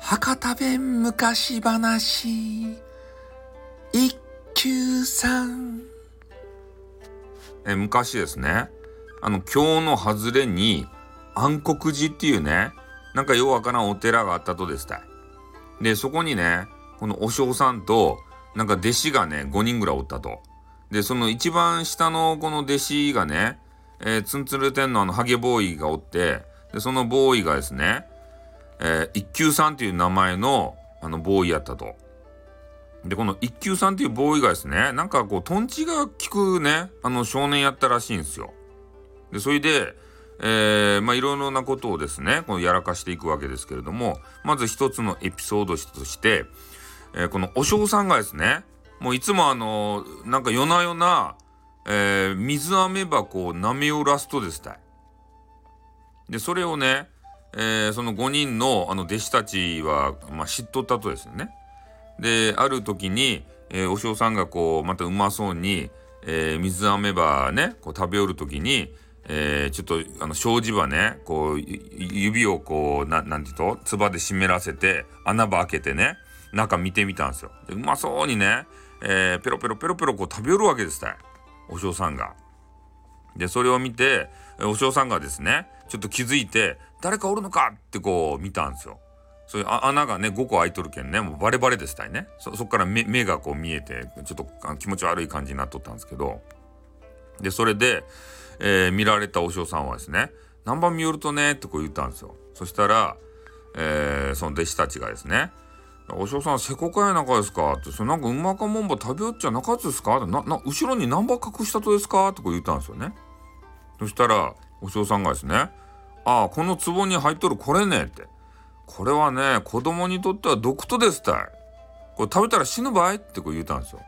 博多弁昔話。一休さん。え昔ですね。あの今日の外れに暗黒寺っていうねなんかようわからんお寺があったとですた。いでそこにねこのお尚さんとなんか弟子がね5人ぐらいおったと。でその一番下のこの弟子がね、えー、ツンツル天のあのハゲボーイがおってでそのボーイがですね、えー、一休さんっていう名前のあのボーイやったと。で、この一休さんっていうボーイがですね、なんかこう、トンチが効くね、あの少年やったらしいんですよ。で、それで、えー、まあいろいろなことをですね、このやらかしていくわけですけれども、まず一つのエピソードとして、えー、このお尚さんがですね、もういつもあの、なんか夜な夜な、えー、水飴箱を舐めよらすとですたい。で、それをね、えー、その5人のあの弟子たちは、まあ、知っとったとですね。で、ある時に、えー、お尚さんがこう、またうまそうに、えー、水飴ばね、こう食べよる時に、えー、ちょっと、あの、障子ばね、こう、指をこう、ななんて言うと、唾で湿らせて、穴ば開けてね、中見てみたんですよ。でうまそうにね、えー、ペロペロペロペロこう食べよるわけですたい。お尚さんが。で、それを見て、お尚さんがですね、ちょっと気づいて、誰かおるのかってこう見たんですよ。そういう穴がね、5個開いとるけんね、もうバレバレでしたいね。そ、そっから目目がこう見えて、ちょっと気持ち悪い感じになっとったんですけど、で、それで、えー、見られたお尚さんはですね、何番見よるとね、ってこう言ったんですよ。そしたら、えー、その弟子たちがですね、お尚さん、せこかやなかですか？って、それなんかうまかもんば食べよっちゃなかったですか？な、な、後ろに何番隠したとですか？ってこう言ったんですよね。そしたら、お尚さんがですね、ああ、この壺に入っとるこれねって。これはね、子供にとっては毒とですたい。これ食べたら死ぬ場合ってこう言ったんですよ。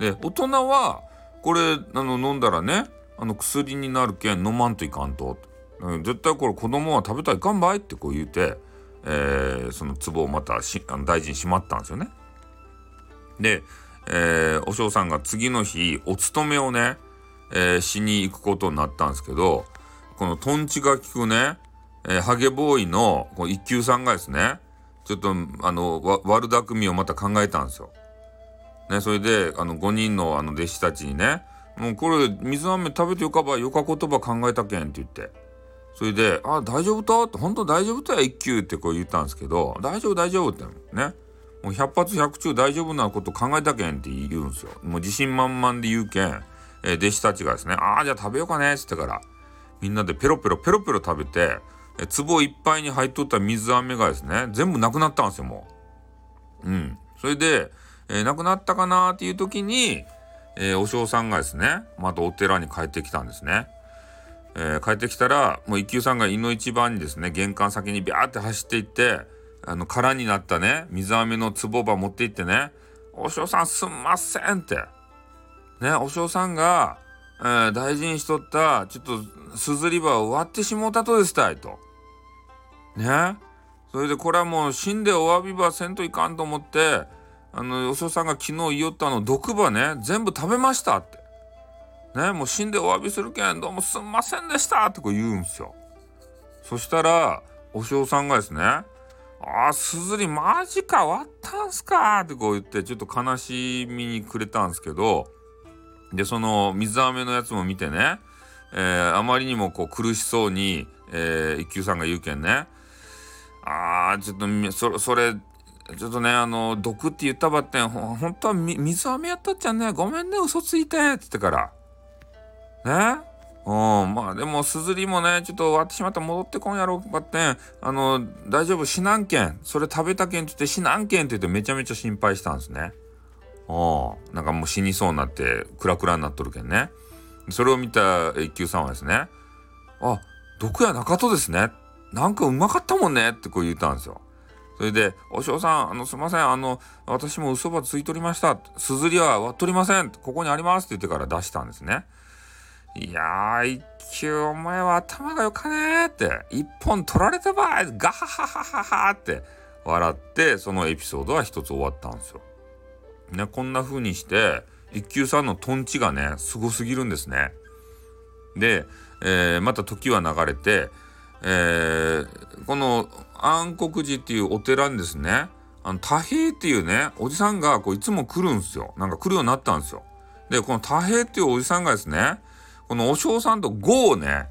で、大人は、これ、あの、飲んだらね、あの、薬になるけん飲まんといかんと。絶対これ子供は食べたらいかんばい？ってこう言うて、えー、その壺をまたしあの大事にしまったんですよね。で、えー、お嬢さんが次の日お勤めをね、えー、しに行くことになったんですけどこのトンチが効くね、えー、ハゲボーイのこの一休さんがですねちょっとあの悪巧みをまた考えたんですよ。ね、それであの5人のあの弟子たちにね「もうこれ水飴食べてよかばよか言葉考えたけん」って言ってそれで「あ大丈夫と?」って「本当大丈夫とや一休」ってこう言ったんですけど「大丈夫大丈夫」ってねもう100発100中大丈夫なこと考えたけんって言うんですよ。もう自信満々で言うけん、えー、弟子たちがですね「ああじゃあ食べようかね」っつってからみんなでペロペロペロペロ食べて、えー、壺いっぱいに入っとった水飴がですね全部なくなったんですよもう。うん。それで、えー、なくなったかなっていう時に、えー、お尚さんがですねまたお寺に帰ってきたんですね。えー、帰ってきたらもう一休さんが胃の一番にですね玄関先にビャーって走っていってあの空になったね水飴の壺ば持って行ってね「お尚さんすんません」ってねお尚さんが、えー、大事にしとったちょっとすずり場を割ってしもうたとですたいと。ねそれでこれはもう死んでお詫びばせんといかんと思ってあのお尚さんが昨日言いよったの毒歯ね全部食べましたって。ね、もう死んでお詫びするけん、どうもすんませんでしたって言うんすよ。そしたら、お尚さんがですね、ああ、すずりマジか、割ったんすかってこう言って、ちょっと悲しみにくれたんですけど、で、その水飴のやつも見てね、えー、あまりにもこう苦しそうに、えー、一休さんが言うけんね、ああ、ちょっと、そそれ、ちょっとね、あの、毒って言ったばってん、ほ本当は水飴やったっちゃね、ごめんね、嘘ついて、って言ってから。ね。うん、まあでもすずりもねちょっと割ってしまったら戻ってこんやろばって。んあの大丈夫死なんけん。それ食べたけんって言って死なんけんって言ってめちゃめちゃ心配したんですね。うんなんかもう死にそうになってクラクラになっとるけんね。それを見た一休さんはですねあ毒やなかとですね。なんかうまかったもんね。ってこう言ったんですよ。それで、お嬢さん、あの、すいません、あの、私も嘘ばついとりました。すずりは割っとりません。ここにあります。って言ってから出したんですね。いやー、一休お前は頭がよかねーって、一本取られたばい。ガハハハハハって。笑って、そのエピソードは一つ終わったんですよ。ね、こんな風にして、一休さんのトンチがね、すごすぎるんですね。で、えー、また時は流れて、えー、この暗黒寺っていうお寺にですね。あの太平っていうねおじさんがこういつも来るんですよ。なんか来るようになったんですよ。でこの太平っていうおじさんがですねこのお尚さんと碁をね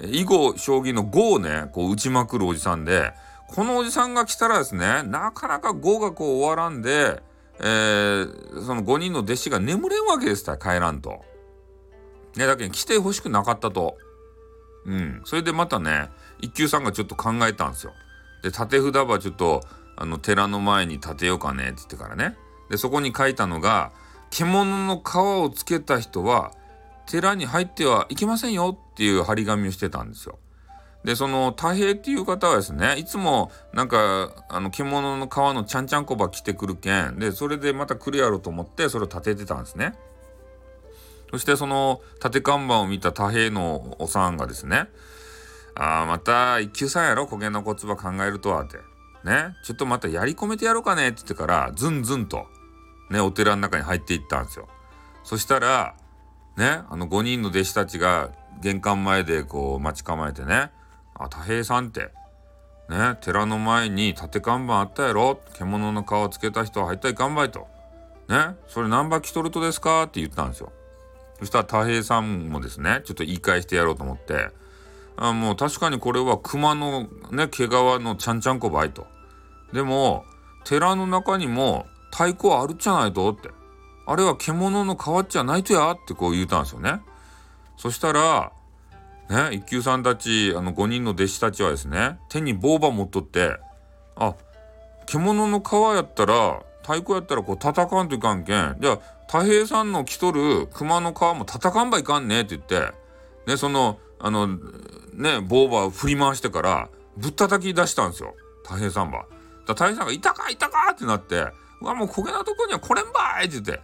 囲碁将棋の碁をねこう打ちまくるおじさんでこのおじさんが来たらですねなかなか碁がこう終わらんで、えー、その5人の弟子が眠れんわけですた帰らんと。ねだけど来てほしくなかったと。うん。それでまたね一休さんがちょっと考えたんですよ。で縦札はちょっとあの寺の前に立てようかねって言ってからね。でそこに書いたのが獣の皮をつけた人は寺に入ってはいけませんよっていう張り紙をしてたんですよ。でその太平っていう方はですねいつもなんかあの獣の皮のちゃんちゃんこば着てくるけんでそれでまた来るやろうと思ってそれを立ててたんですね。そしてその縦看板を見た太平のおさんがですね「ああまた一級さんやろ焦げの骨葉考えるとは」って「ねちょっとまたやり込めてやろうかね」って言ってからズンズンとねお寺の中に入っていったんですよ。そしたらねあの5人の弟子たちが玄関前でこう待ち構えてね「あ太平さんってね寺の前に縦看板あったやろ？獣の皮つけた人は入ったらいかんばい」と「ねそれ何羽着とるとですか?」って言ったんですよ。そしたら太平さんもですねちょっと言い返してやろうと思ってあもう確かにこれは熊のね毛皮のちゃんちゃんこばいと。でも寺の中にも太鼓あるっちゃないとって。あれは獣の皮っちゃないとやってこう言うたんですよね。そしたら、ね、一休さんたち、あの5人の弟子たちはですね、手に棒場持っとって、あ、獣の皮やったら、太鼓やったらこう叩かんといかんけん。じゃあ、太平さんの着とる熊の皮も叩かんばいかんねって言って、ね、その、あの、ね、棒場振り回してから、ぶったたき出したんですよ。太平さんば。だ太平さんが、いたかいたかってなって、うわ、もう焦げなとこには来れんばいって言って、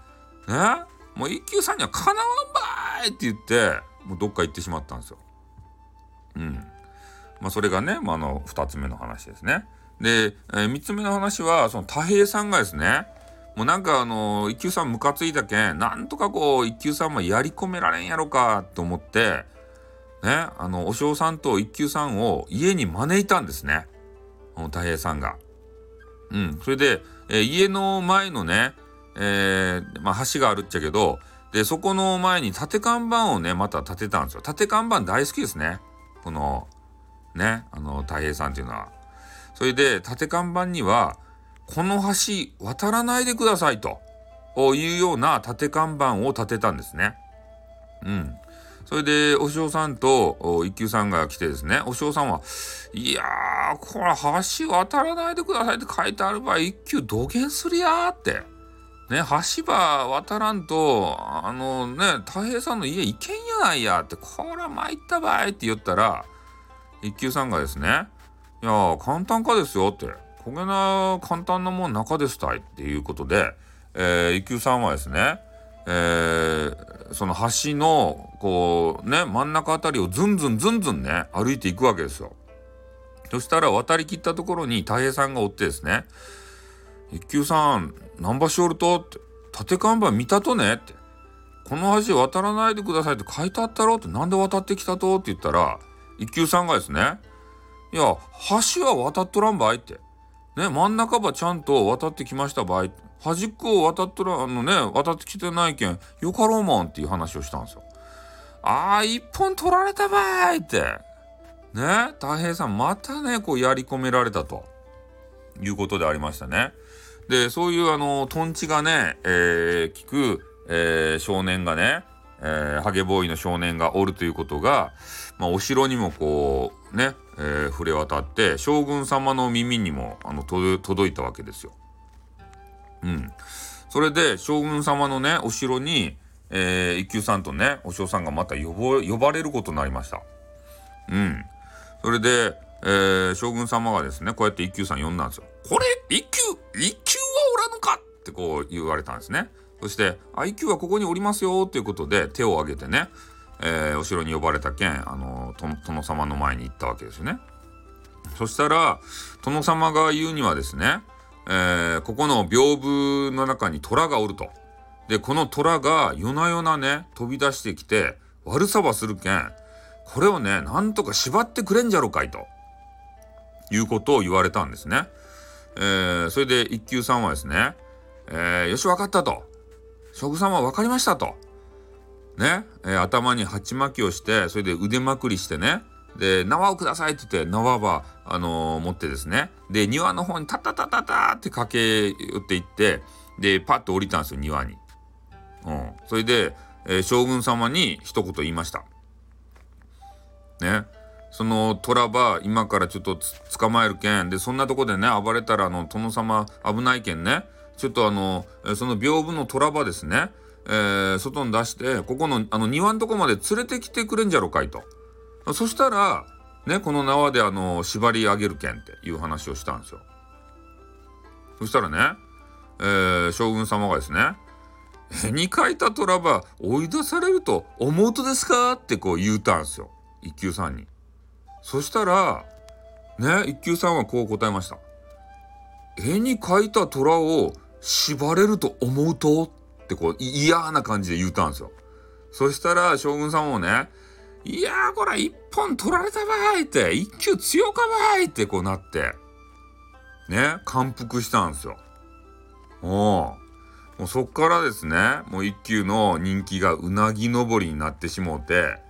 ねもう一休さんにはかなわんばいって言ってもうどっか行ってしまったんですよ。うん。まあそれがね、まあ、あの2つ目の話ですね。で、えー、3つ目の話はその太平さんがですねもうなんかあの一休さんムカついたけんなんとかこう一休さんもやり込められんやろかと思ってねあのお尚さんと一休さんを家に招いたんですね太平さんが。うん、それで、えー、家の前のねえー、まあ、橋があるっちゃけどでそこの前に縦看板をねまた立てたんですよ。縦看板大好きですね。このねあの太平さんっていうのは。それで縦看板には「この橋渡らないでください」というような縦看板を立てたんですね。うん。それでお嬢さんと一休さんが来てですね。お嬢さんは「いやーこれ橋渡らないでください」って書いてある場合一休土下するやーって。ね、橋場渡らんと、あのね、太平さんの家行けんやないやって、こら参ったばいって言ったら、一休さんがですね、いや、簡単かですよって、こげな簡単なもん中ですたいっていうことで、えー、一休さんはですね、えー、その橋の、こうね、真ん中あたりをずんずんずんずんね、歩いていくわけですよ。そしたら渡りきったところに太平さんがおってですね、一休さん、何場所おると？って、縦看板見たとね？って、この橋渡らないでくださいって書いてあったろ？って、なんで渡ってきたと？って言ったら、一休さんがですね、いや、橋は渡っとらんばいって。ね、真ん中ばちゃんと渡ってきましたばい。端っこを渡っとら、あのね、渡ってきてないけん、よかろうもんっていう話をしたんですよ。ああ、一本取られたばいって。ね、太平さん、またね、こうやり込められたということでありましたね。でそういうあのトンチがね、えー、聞く、えー、少年がね、えー、ハゲボーイの少年がおるということが、まあ、お城にもこうね、えー、触れ渡って将軍様の耳にもあの届いたわけですよ。うん、それで将軍様のねお城に、えー、一休さんとねお嬢さんがまた呼呼ばれることになりました。うん、それで、えー、将軍様がですねこうやって一休さん呼んだんですよ。これ一休一ってこう言われたんですね。そして「あ一休はここにおりますよ」ということで手を挙げてね、えー、お城に呼ばれたけんあの殿様の前に行ったわけですよね。そしたら殿様が言うにはですね、えー、ここの屏風の中に虎がおると。でこの虎が夜な夜なね飛び出してきて悪さばするけんこれをねなんとか縛ってくれんじゃろかいということを言われたんですね。えー、それで一休さんはですね、えー、よし分かったと。将軍様分かりましたと。ね、えー、頭に鉢巻きをしてそれで腕まくりしてね。で縄をくださいって言って縄はあのー、持ってですね。で庭の方にタタタタタって駆け寄っていってでパッと降りたんですよ庭に。うん、それで、えー、将軍様に一言言いました。ね。その虎ば今からちょっと捕まえるけん。でそんなとこでね暴れたらあの殿様危ないけんね。ちょっとあのその屏風の虎ばですね、えー、外に出してここのあの庭のとこまで連れてきてくれんじゃろかいと。そしたらねこの縄であの縛り上げるけんっていう話をしたんですよ。そしたらね、えー、将軍様がですね絵に描いた虎ば追い出されると思うとですか？ってこう言うたんですよ。一休さんに。そしたらね一休さんはこう答えました絵に描いた虎を縛れると思うと？ってこう嫌な感じで言うたんですよ。そしたら将軍さんもねいやーこら一本取られたばいって一休強かばいってこうなってね感服したんですよ。おもうそっからですねもう一休の人気がうなぎ登りになってしもうて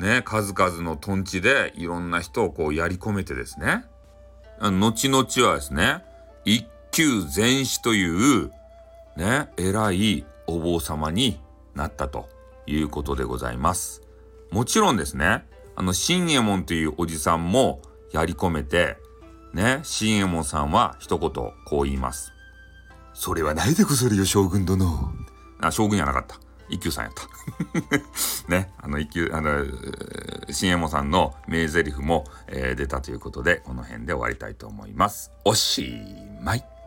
ね、数々のトンチでいろんな人をこうやり込めてですね、後々はですね、一級全子という、ね、偉いお坊様になったということでございます。もちろんですね、あの、新右衛門というおじさんもやり込めて、ね、新右衛門さんは一言こう言います。それはないでござるよ、将軍殿。あ、将軍じゃなかった。一休さんやった。ね、あの一休、あの、新右衛門さんの名台詞も、えー、出たということで、この辺で終わりたいと思います。おしまい。